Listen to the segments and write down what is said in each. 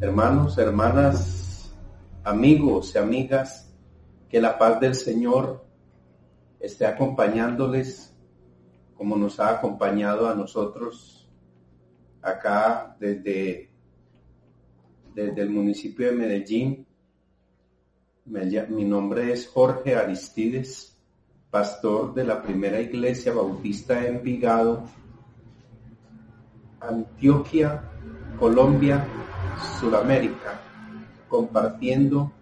Hermanos, hermanas, amigos y amigas, que la paz del Señor esté acompañándoles como nos ha acompañado a nosotros acá desde, desde el municipio de Medellín. Mi nombre es Jorge Aristides, pastor de la primera iglesia bautista en Envigado, Antioquia, Colombia, Sudamérica, compartiendo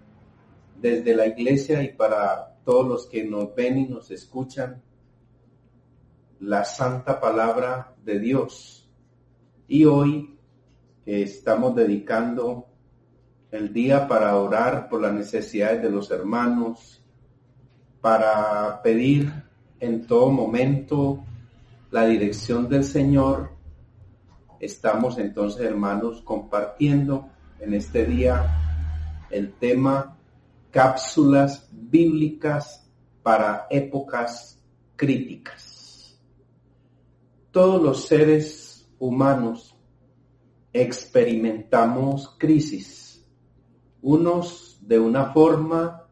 desde la iglesia y para todos los que nos ven y nos escuchan la santa palabra de Dios. Y hoy estamos dedicando el día para orar por las necesidades de los hermanos, para pedir en todo momento la dirección del Señor Estamos entonces, hermanos, compartiendo en este día el tema cápsulas bíblicas para épocas críticas. Todos los seres humanos experimentamos crisis, unos de una forma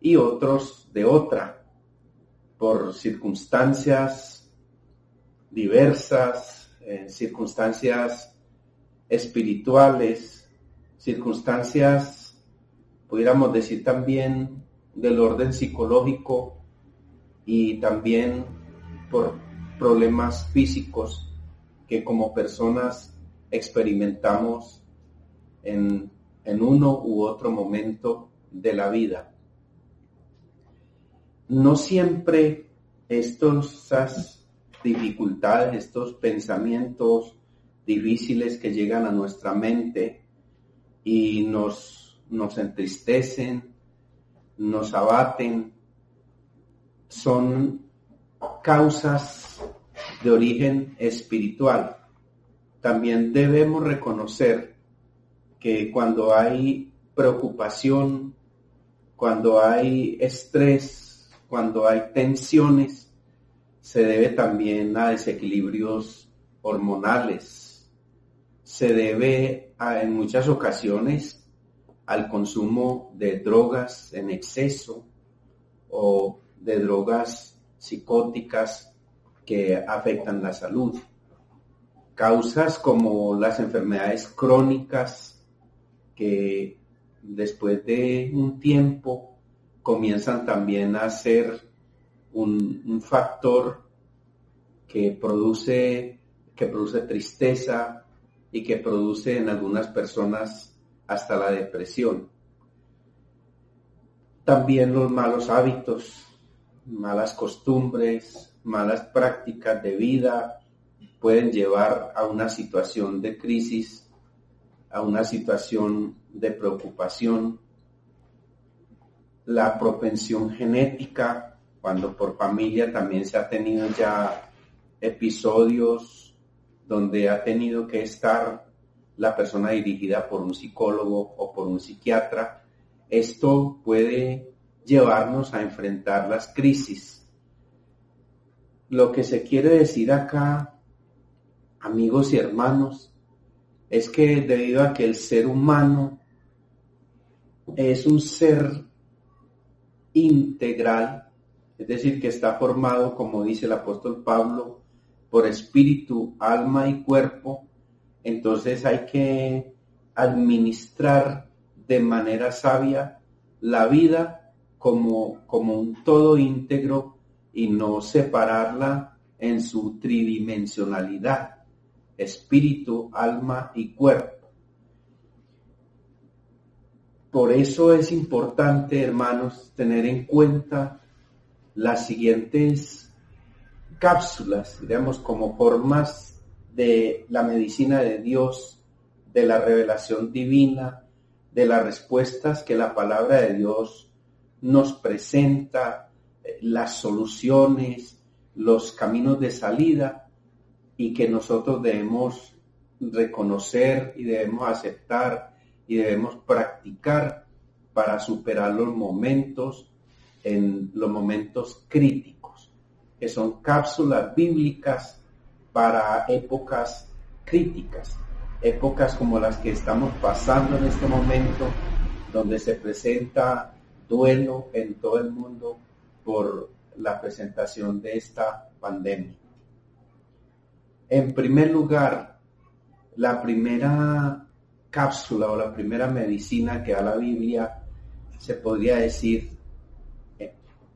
y otros de otra, por circunstancias diversas, circunstancias espirituales, circunstancias, pudiéramos decir también, del orden psicológico y también por problemas físicos que como personas experimentamos en, en uno u otro momento de la vida. No siempre estos dificultades, estos pensamientos difíciles que llegan a nuestra mente y nos, nos entristecen, nos abaten, son causas de origen espiritual. También debemos reconocer que cuando hay preocupación, cuando hay estrés, cuando hay tensiones, se debe también a desequilibrios hormonales, se debe en muchas ocasiones al consumo de drogas en exceso o de drogas psicóticas que afectan la salud. Causas como las enfermedades crónicas que después de un tiempo comienzan también a ser un, factor que produce, que produce tristeza y que produce en algunas personas hasta la depresión. También los malos hábitos, malas costumbres, malas prácticas de vida pueden llevar a una situación de crisis, a una situación de preocupación. La propensión genética cuando por familia también se ha tenido ya episodios donde ha tenido que estar la persona dirigida por un psicólogo o por un psiquiatra, esto puede llevarnos a enfrentar las crisis. Lo que se quiere decir acá, amigos y hermanos, es que debido a que el ser humano es un ser integral, es decir, que está formado, como dice el apóstol Pablo, por espíritu, alma y cuerpo, entonces hay que administrar de manera sabia la vida como, como un todo íntegro y no separarla en su tridimensionalidad, espíritu, alma y cuerpo. Por eso es importante, hermanos, tener en cuenta las siguientes cápsulas, digamos, como formas de la medicina de Dios, de la revelación divina, de las respuestas que la palabra de Dios nos presenta, eh, las soluciones, los caminos de salida y que nosotros debemos reconocer y debemos aceptar y debemos practicar para superar los momentos en los momentos críticos, que son cápsulas bíblicas para épocas críticas. épocas como las que estamos pasando en este momento, donde se presenta duelo en todo el mundo por la presentación de esta pandemia. En primer lugar, la primera cápsula o la primera medicina que da la Biblia se podría decir,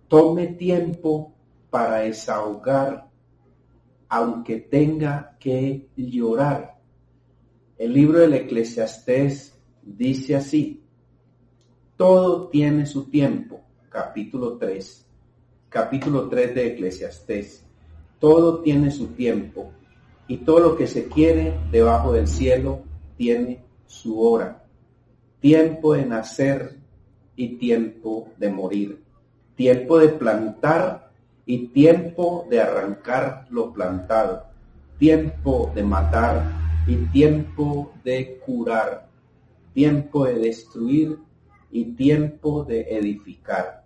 tome tiempo para desahogar aunque tenga que llorar. El libro del Eclesiastés dice así, todo tiene su tiempo, capítulo 3, capítulo 3 de Eclesiastés, todo tiene su tiempo y todo lo que se quiere debajo del cielo tiene su hora, tiempo de nacer y tiempo de morir, tiempo de plantar y tiempo de arrancar lo plantado, tiempo de matar y tiempo de curar, tiempo de destruir y tiempo de edificar,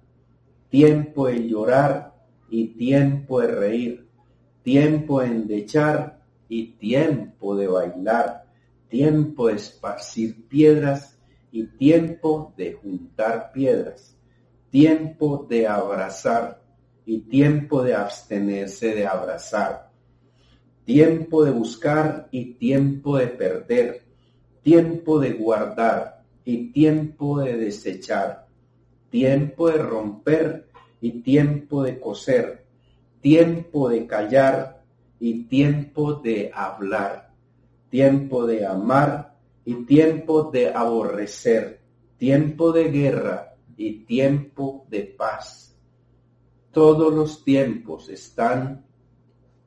tiempo de llorar y tiempo de reír, tiempo de endechar y tiempo de bailar, tiempo de esparcir piedras y tiempo de juntar piedras, tiempo de abrazar y tiempo de abstenerse de abrazar, tiempo de buscar y tiempo de perder, tiempo de guardar y tiempo de desechar, tiempo de romper y tiempo de coser, tiempo de callar y tiempo de hablar, tiempo de amar y tiempo de aborrecer, tiempo de guerra y tiempo de paz todos los tiempos están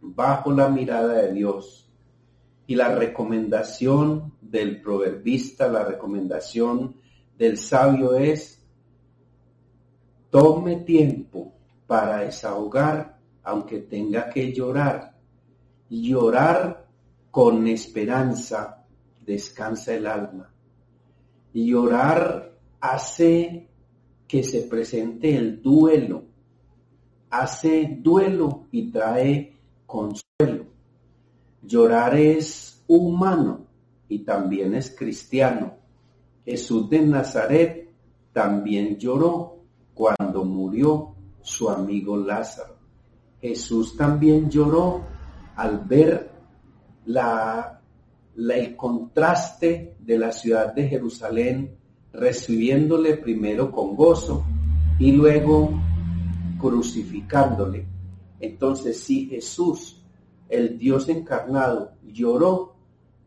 bajo la mirada de Dios. Y la recomendación del proverbista, la recomendación del sabio es, tome tiempo para desahogar, aunque tenga que llorar. Llorar con esperanza descansa el alma. Llorar hace que se presente el duelo hace duelo y trae consuelo. Llorar es humano y también es cristiano. Jesús de Nazaret también lloró cuando murió su amigo Lázaro. Jesús también lloró al ver la, el contraste de la ciudad de Jerusalén recibiéndole primero con gozo y luego crucificándole. Entonces, si Jesús, el Dios encarnado, lloró,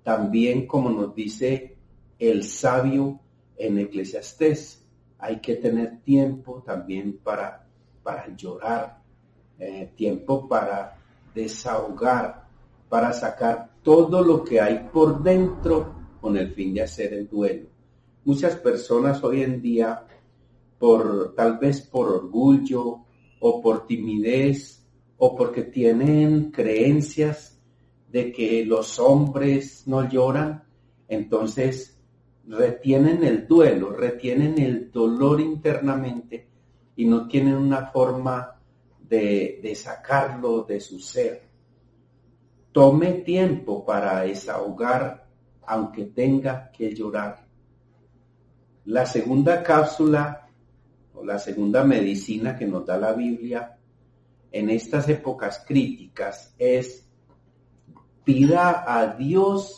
también como nos dice el sabio en Eclesiastés, hay que tener tiempo también para, para llorar, eh, tiempo para desahogar, para sacar todo lo que hay por dentro con el fin de hacer el duelo. Muchas personas hoy en día, por tal vez por orgullo, o por timidez o porque tienen creencias de que los hombres no lloran, entonces retienen el duelo, retienen el dolor internamente y no tienen una forma de, de sacarlo de su ser. Tome tiempo para desahogar aunque tenga que llorar. La segunda cápsula la segunda medicina que nos da la Biblia en estas épocas críticas es pida a Dios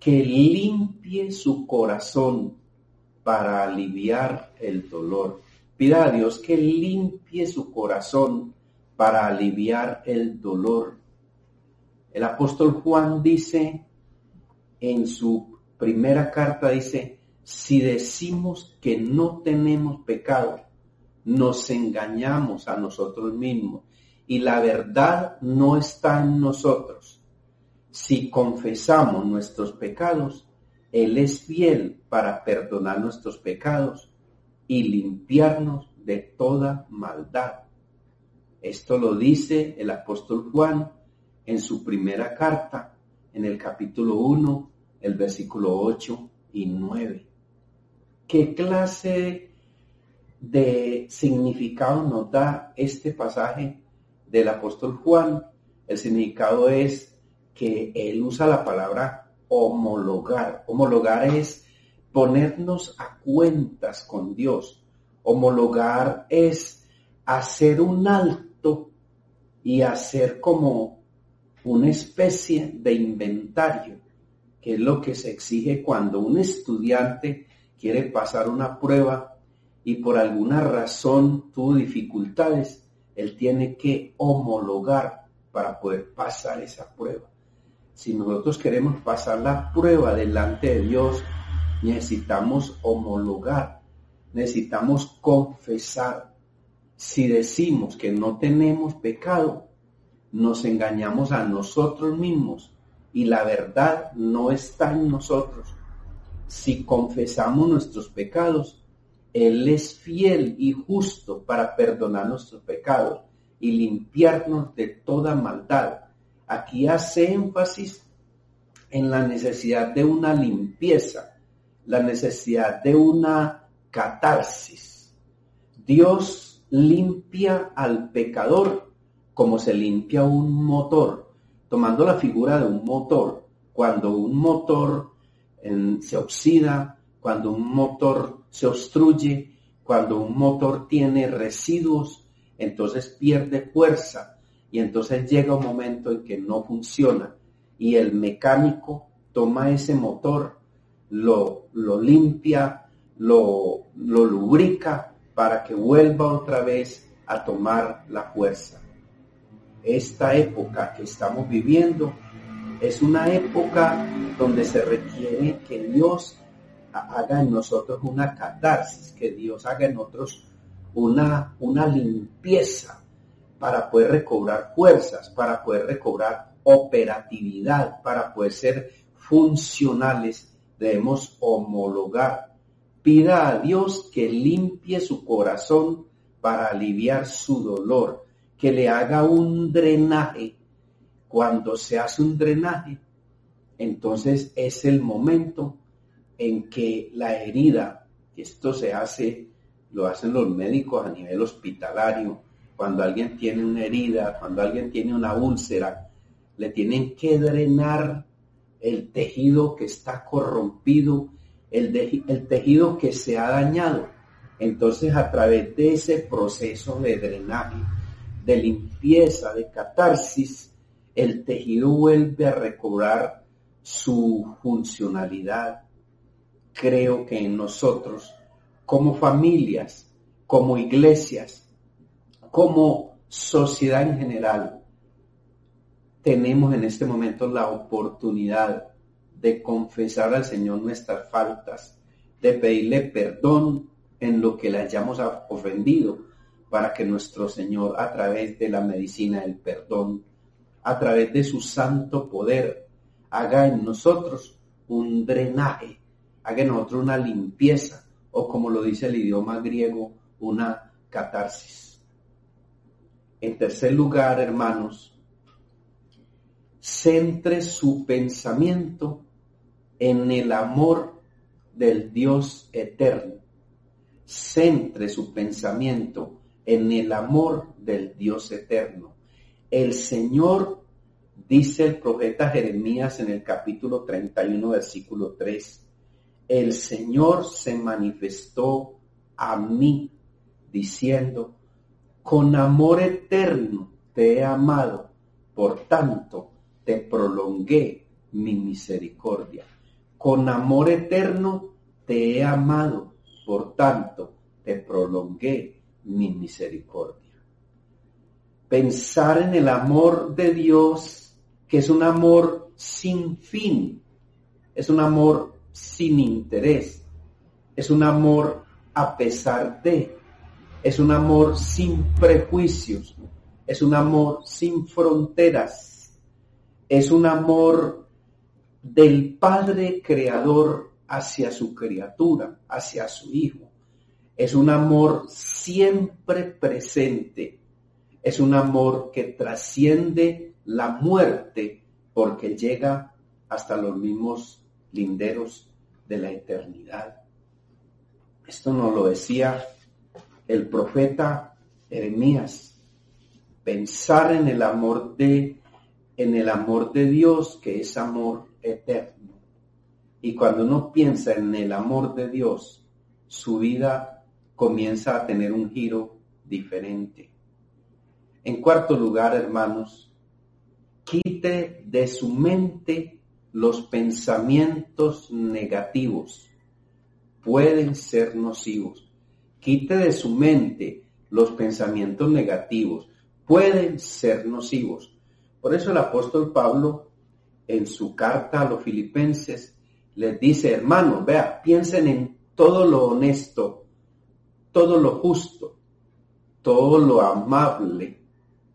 que limpie su corazón para aliviar el dolor. Pida a Dios que limpie su corazón para aliviar el dolor. El apóstol Juan dice en su primera carta, dice, si decimos que no tenemos pecado, nos engañamos a nosotros mismos y la verdad no está en nosotros. Si confesamos nuestros pecados, Él es fiel para perdonar nuestros pecados y limpiarnos de toda maldad. Esto lo dice el apóstol Juan en su primera carta, en el capítulo 1, el versículo 8 y 9 qué clase de significado nos da este pasaje del apóstol Juan. El significado es que él usa la palabra homologar. Homologar es ponernos a cuentas con Dios. Homologar es hacer un alto y hacer como una especie de inventario, que es lo que se exige cuando un estudiante quiere pasar una prueba y por alguna razón tuvo dificultades, él tiene que homologar para poder pasar esa prueba. Si nosotros queremos pasar la prueba delante de Dios, necesitamos homologar, necesitamos confesar. Si decimos que no tenemos pecado, nos engañamos a nosotros mismos y la verdad no está en nosotros. Si confesamos nuestros pecados, Él es fiel y justo para perdonar nuestros pecados y limpiarnos de toda maldad. Aquí hace énfasis en la necesidad de una limpieza, la necesidad de una catarsis. Dios limpia al pecador como se limpia un motor, tomando la figura de un motor. Cuando un motor se oxida, cuando un motor se obstruye, cuando un motor tiene residuos, entonces pierde fuerza y entonces llega un momento en que no funciona y el mecánico toma ese motor, lo, lo limpia, lo, lo lubrica para que vuelva otra vez a tomar la fuerza. Esta época que estamos viviendo es una época donde se requiere que Dios haga en nosotros una catarsis, que Dios haga en nosotros una, una limpieza para poder recobrar fuerzas, para poder recobrar operatividad, para poder ser funcionales, debemos homologar. Pida a Dios que limpie su corazón para aliviar su dolor, que le haga un drenaje. Cuando se hace un drenaje, entonces es el momento en que la herida, esto se hace lo hacen los médicos a nivel hospitalario. Cuando alguien tiene una herida, cuando alguien tiene una úlcera, le tienen que drenar el tejido que está corrompido, el, el tejido que se ha dañado. Entonces, a través de ese proceso de drenaje, de limpieza, de catarsis, el tejido vuelve a recobrar su funcionalidad. Creo que en nosotros como familias, como iglesias, como sociedad en general, tenemos en este momento la oportunidad de confesar al Señor nuestras faltas, de pedirle perdón en lo que le hayamos ofendido, para que nuestro Señor, a través de la medicina del perdón, a través de su santo poder, haga en nosotros un drenaje, haga en nosotros una limpieza, o como lo dice el idioma griego, una catarsis. En tercer lugar, hermanos, centre su pensamiento en el amor del Dios eterno. Centre su pensamiento en el amor del Dios eterno. El Señor, dice el profeta Jeremías en el capítulo 31, versículo 3, el Señor se manifestó a mí diciendo, con amor eterno te he amado, por tanto te prolongué mi misericordia. Con amor eterno te he amado, por tanto te prolongué mi misericordia. Pensar en el amor de Dios, que es un amor sin fin, es un amor sin interés. Es un amor a pesar de. Es un amor sin prejuicios. Es un amor sin fronteras. Es un amor del Padre Creador hacia su criatura, hacia su Hijo. Es un amor siempre presente. Es un amor que trasciende la muerte porque llega hasta los mismos linderos de la eternidad. Esto nos lo decía el profeta Jeremías. Pensar en el amor de en el amor de Dios que es amor eterno. Y cuando uno piensa en el amor de Dios, su vida comienza a tener un giro diferente. En cuarto lugar, hermanos, quite de su mente los pensamientos negativos. Pueden ser nocivos. Quite de su mente los pensamientos negativos. Pueden ser nocivos. Por eso el apóstol Pablo, en su carta a los filipenses, les dice, hermanos, vea, piensen en todo lo honesto, todo lo justo, todo lo amable,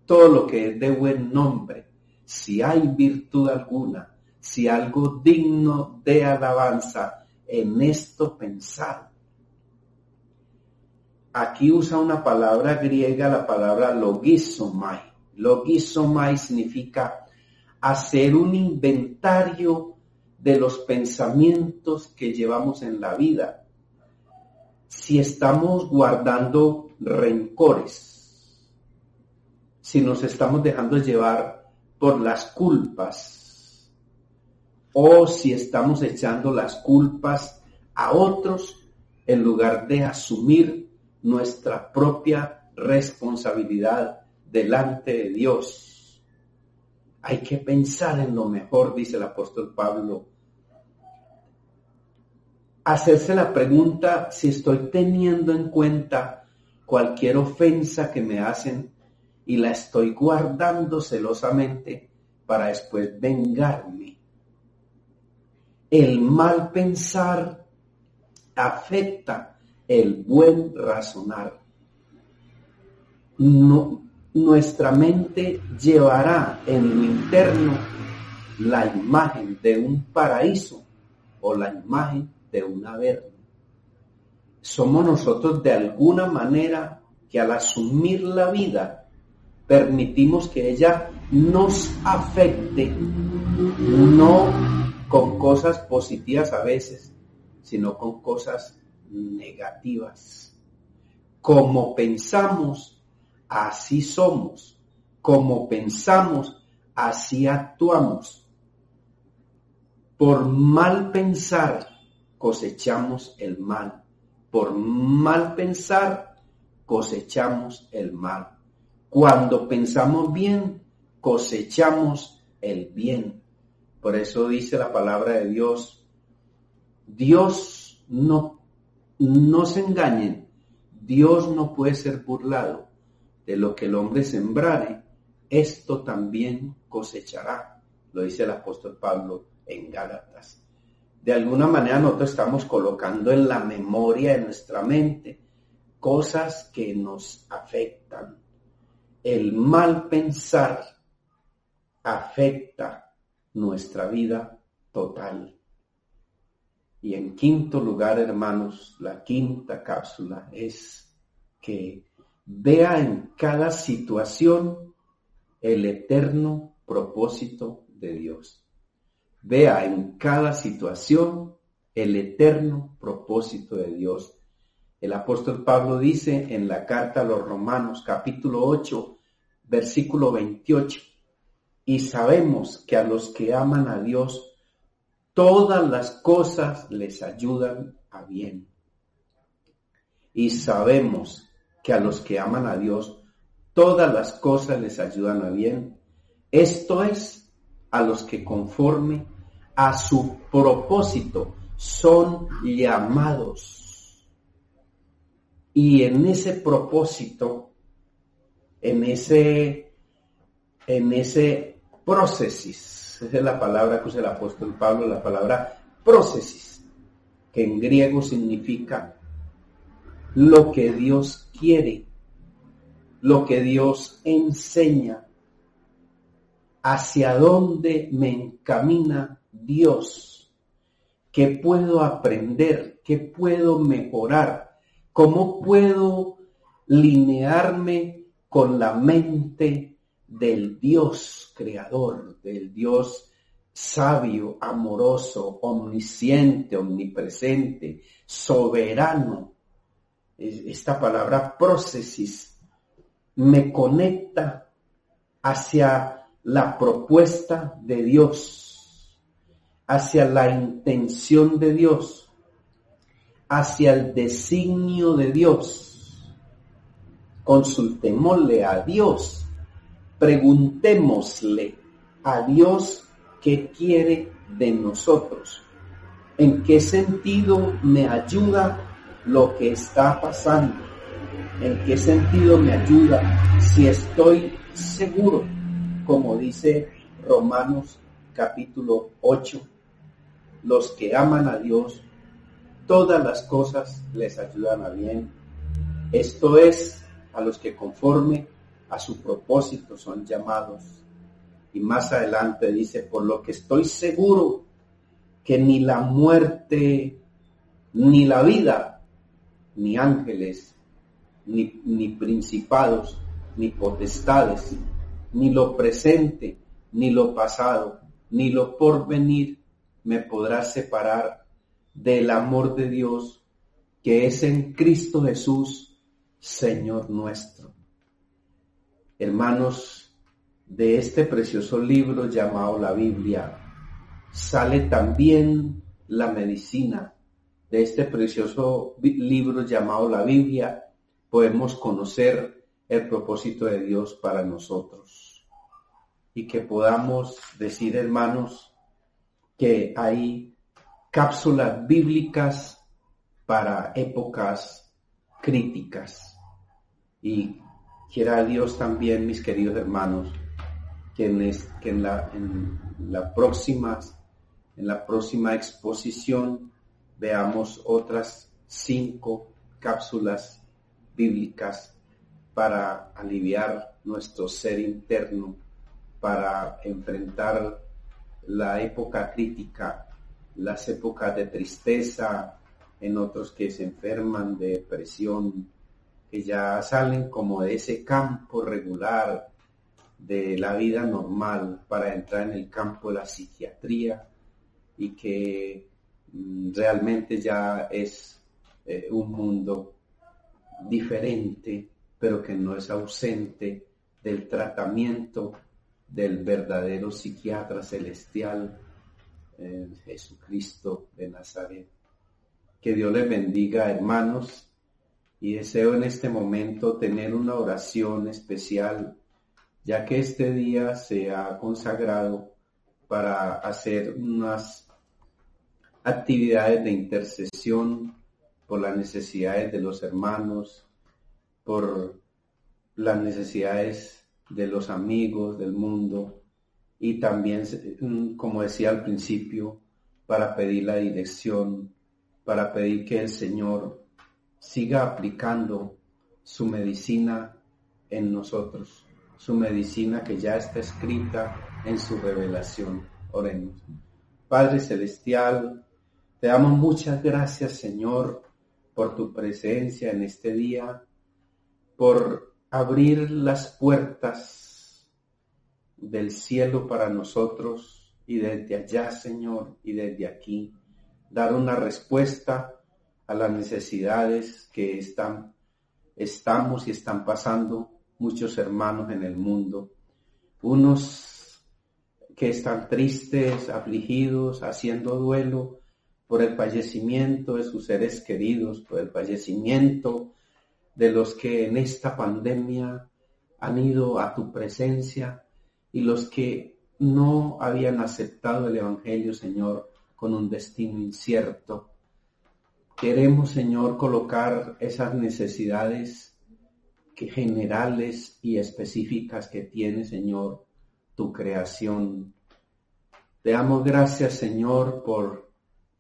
todo lo que es de buen nombre, si hay virtud alguna, si algo digno de alabanza, en esto pensar. Aquí usa una palabra griega, la palabra logisomai. Logisomai significa hacer un inventario de los pensamientos que llevamos en la vida. Si estamos guardando rencores, si nos estamos dejando llevar por las culpas, o si estamos echando las culpas a otros en lugar de asumir nuestra propia responsabilidad delante de Dios. Hay que pensar en lo mejor, dice el apóstol Pablo, hacerse la pregunta si estoy teniendo en cuenta cualquier ofensa que me hacen y la estoy guardando celosamente para después vengarme. El mal pensar afecta el buen razonar. nuestra mente llevará en lo interno la imagen de un paraíso o la imagen de una verdad. Somos nosotros de alguna manera que al asumir la vida permitimos que ella nos afecte, no con cosas positivas a veces, sino con cosas negativas. Como pensamos, así somos. Como pensamos, así actuamos. Por mal pensar, cosechamos el mal. Por mal pensar, cosechamos el mal. Cuando pensamos bien, cosechamos el bien. Por eso dice la palabra de Dios, Dios no, no se engañen, Dios no puede ser burlado. De lo que el hombre sembrare, esto también cosechará. Lo dice el apóstol Pablo en Gálatas de alguna manera nosotros estamos colocando en la memoria de nuestra mente cosas que nos afectan. El mal pensar afecta nuestra vida total. Y en quinto lugar, hermanos, la quinta cápsula es que vea en cada situación el eterno propósito de Dios vea en cada situación el eterno propósito de Dios. El apóstol Pablo dice en la carta a los Romanos capítulo 8, versículo 28, y sabemos que a los que aman a Dios, todas las cosas les ayudan a bien. Y sabemos que a los que aman a Dios, todas las cosas les ayudan a bien. Esto es a los que conforme a su propósito son llamados. Y en ese propósito, en ese, en ese procesis, esa es la palabra que usa el apóstol Pablo, la palabra procesis, que en griego significa lo que Dios quiere, lo que Dios enseña, hacia dónde me encamina Dios? ¿Qué puedo aprender? ¿Qué puedo mejorar? ¿Cómo puedo linearme con la mente del Dios creador, del Dios sabio, amoroso, omnisciente, omnipresente, soberano? Esta palabra prócesis me conecta hacia la propuesta de Dios hacia la intención de Dios, hacia el designio de Dios. Consultémosle a Dios, preguntémosle a Dios qué quiere de nosotros. ¿En qué sentido me ayuda lo que está pasando? ¿En qué sentido me ayuda si estoy seguro, como dice Romanos capítulo 8, los que aman a Dios, todas las cosas les ayudan a bien. Esto es a los que conforme a su propósito son llamados. Y más adelante dice, por lo que estoy seguro que ni la muerte, ni la vida, ni ángeles, ni, ni principados, ni potestades, ni lo presente, ni lo pasado, ni lo porvenir me podrá separar del amor de Dios que es en Cristo Jesús, Señor nuestro. Hermanos, de este precioso libro llamado la Biblia, sale también la medicina. De este precioso libro llamado la Biblia podemos conocer el propósito de Dios para nosotros. Y que podamos decir, hermanos, que hay cápsulas bíblicas para épocas críticas. Y quiera Dios también, mis queridos hermanos, que en, la, en la próxima exposición veamos otras cinco cápsulas bíblicas para aliviar nuestro ser interno, para enfrentar la época crítica, las épocas de tristeza, en otros que se enferman de depresión, que ya salen como de ese campo regular de la vida normal para entrar en el campo de la psiquiatría y que mm, realmente ya es eh, un mundo diferente, pero que no es ausente del tratamiento del verdadero psiquiatra celestial, Jesucristo de Nazaret. Que Dios les bendiga, hermanos, y deseo en este momento tener una oración especial, ya que este día se ha consagrado para hacer unas actividades de intercesión por las necesidades de los hermanos, por las necesidades de los amigos del mundo y también, mm, como decía al principio, para pedir la dirección, para pedir que el Señor siga aplicando su medicina en nosotros, su medicina que ya está escrita en su revelación. Oremos. Padre Celestial, te damos muchas gracias, Señor, por tu presencia en este día, por abrir las puertas del cielo para nosotros y desde allá, Señor, y desde aquí, dar una respuesta a las necesidades que están, estamos y están pasando muchos hermanos en el mundo. Unos que están tristes, afligidos, haciendo duelo, por el fallecimiento de sus seres queridos, por el fallecimiento de los que en esta pandemia han ido a tu presencia y los que no habían aceptado el Evangelio, Señor, con un destino incierto. Queremos, Señor, colocar esas necesidades que generales y específicas que tiene, Señor, tu creación. Te damos gracias, Señor, por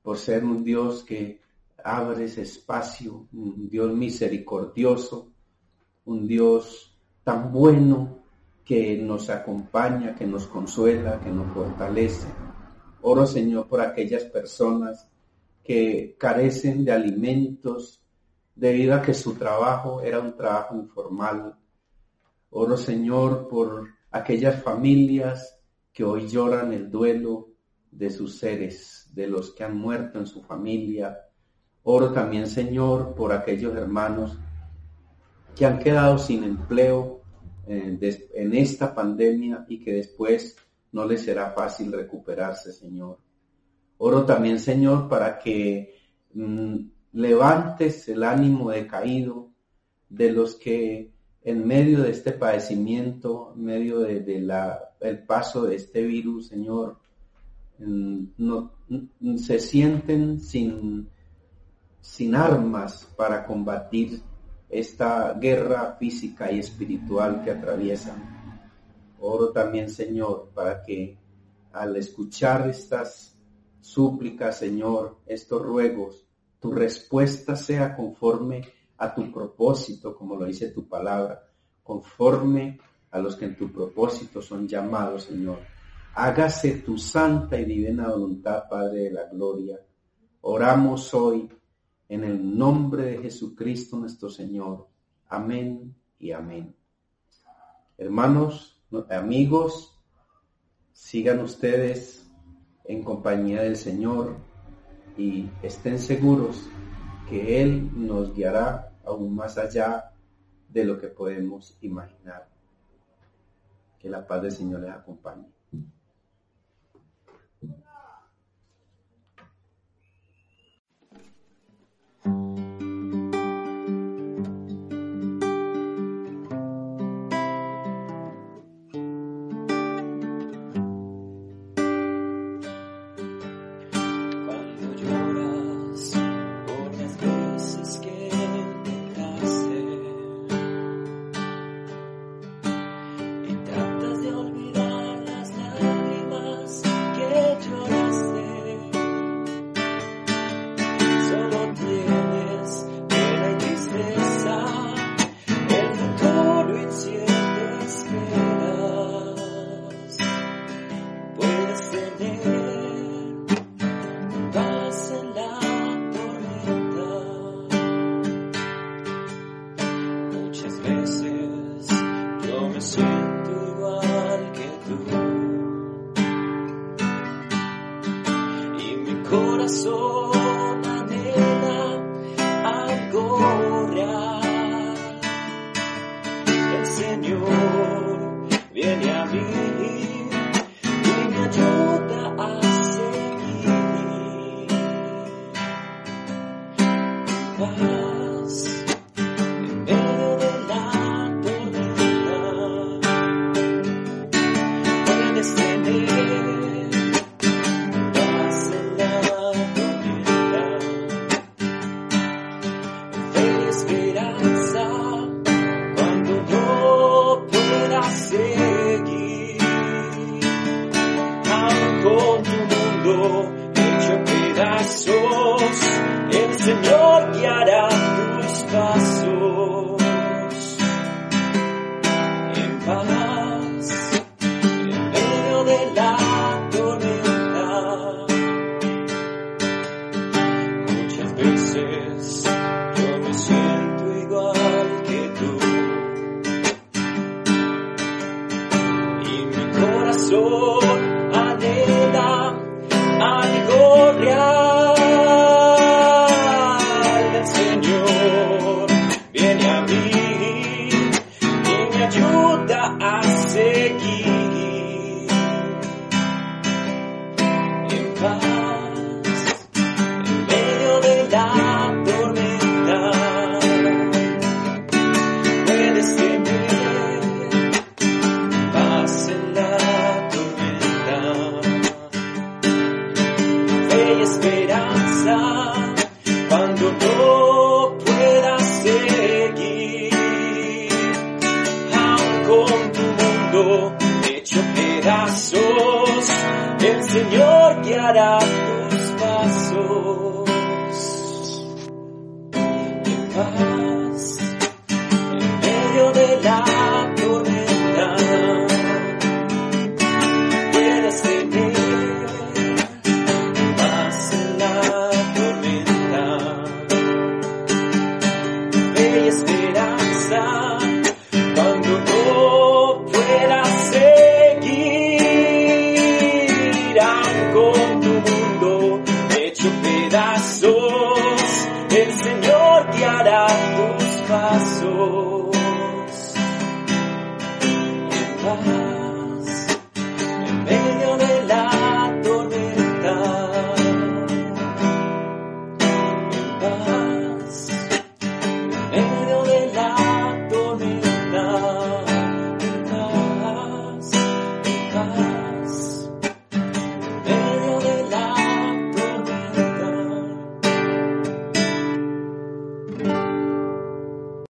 por ser un Dios que abre ese espacio, un Dios misericordioso, un Dios tan bueno que nos acompaña, que nos consuela, que nos fortalece. Oro, Señor, por aquellas personas que carecen de alimentos debido a que su trabajo era un trabajo informal. Oro, Señor, por aquellas familias que hoy lloran el duelo de sus seres, de los que han muerto en su familia. Oro también, Señor, por aquellos hermanos que han quedado sin empleo en esta pandemia y que después no les será fácil recuperarse, Señor. Oro también, Señor, para que mm, levantes el ánimo decaído de los que en medio de este padecimiento, en medio de, la, el paso de este virus, Señor, mm, no, mm, se sienten sin, sin armas para combatir esta guerra física y espiritual que atraviesan. Oro también, Señor, para que al escuchar estas súplicas, Señor, estos ruegos, tu respuesta sea conforme a tu propósito, como lo dice tu palabra, conforme a los que en tu propósito son llamados, Señor. Hágase tu santa y divina voluntad, Padre de la Gloria. Oramos hoy en el nombre de Jesucristo nuestro Señor. Amén y amén. Hermanos, amigos, sigan ustedes en compañía del Señor y estén seguros que Él nos guiará aún más allá de lo que podemos imaginar. Que la paz del Señor les acompañe.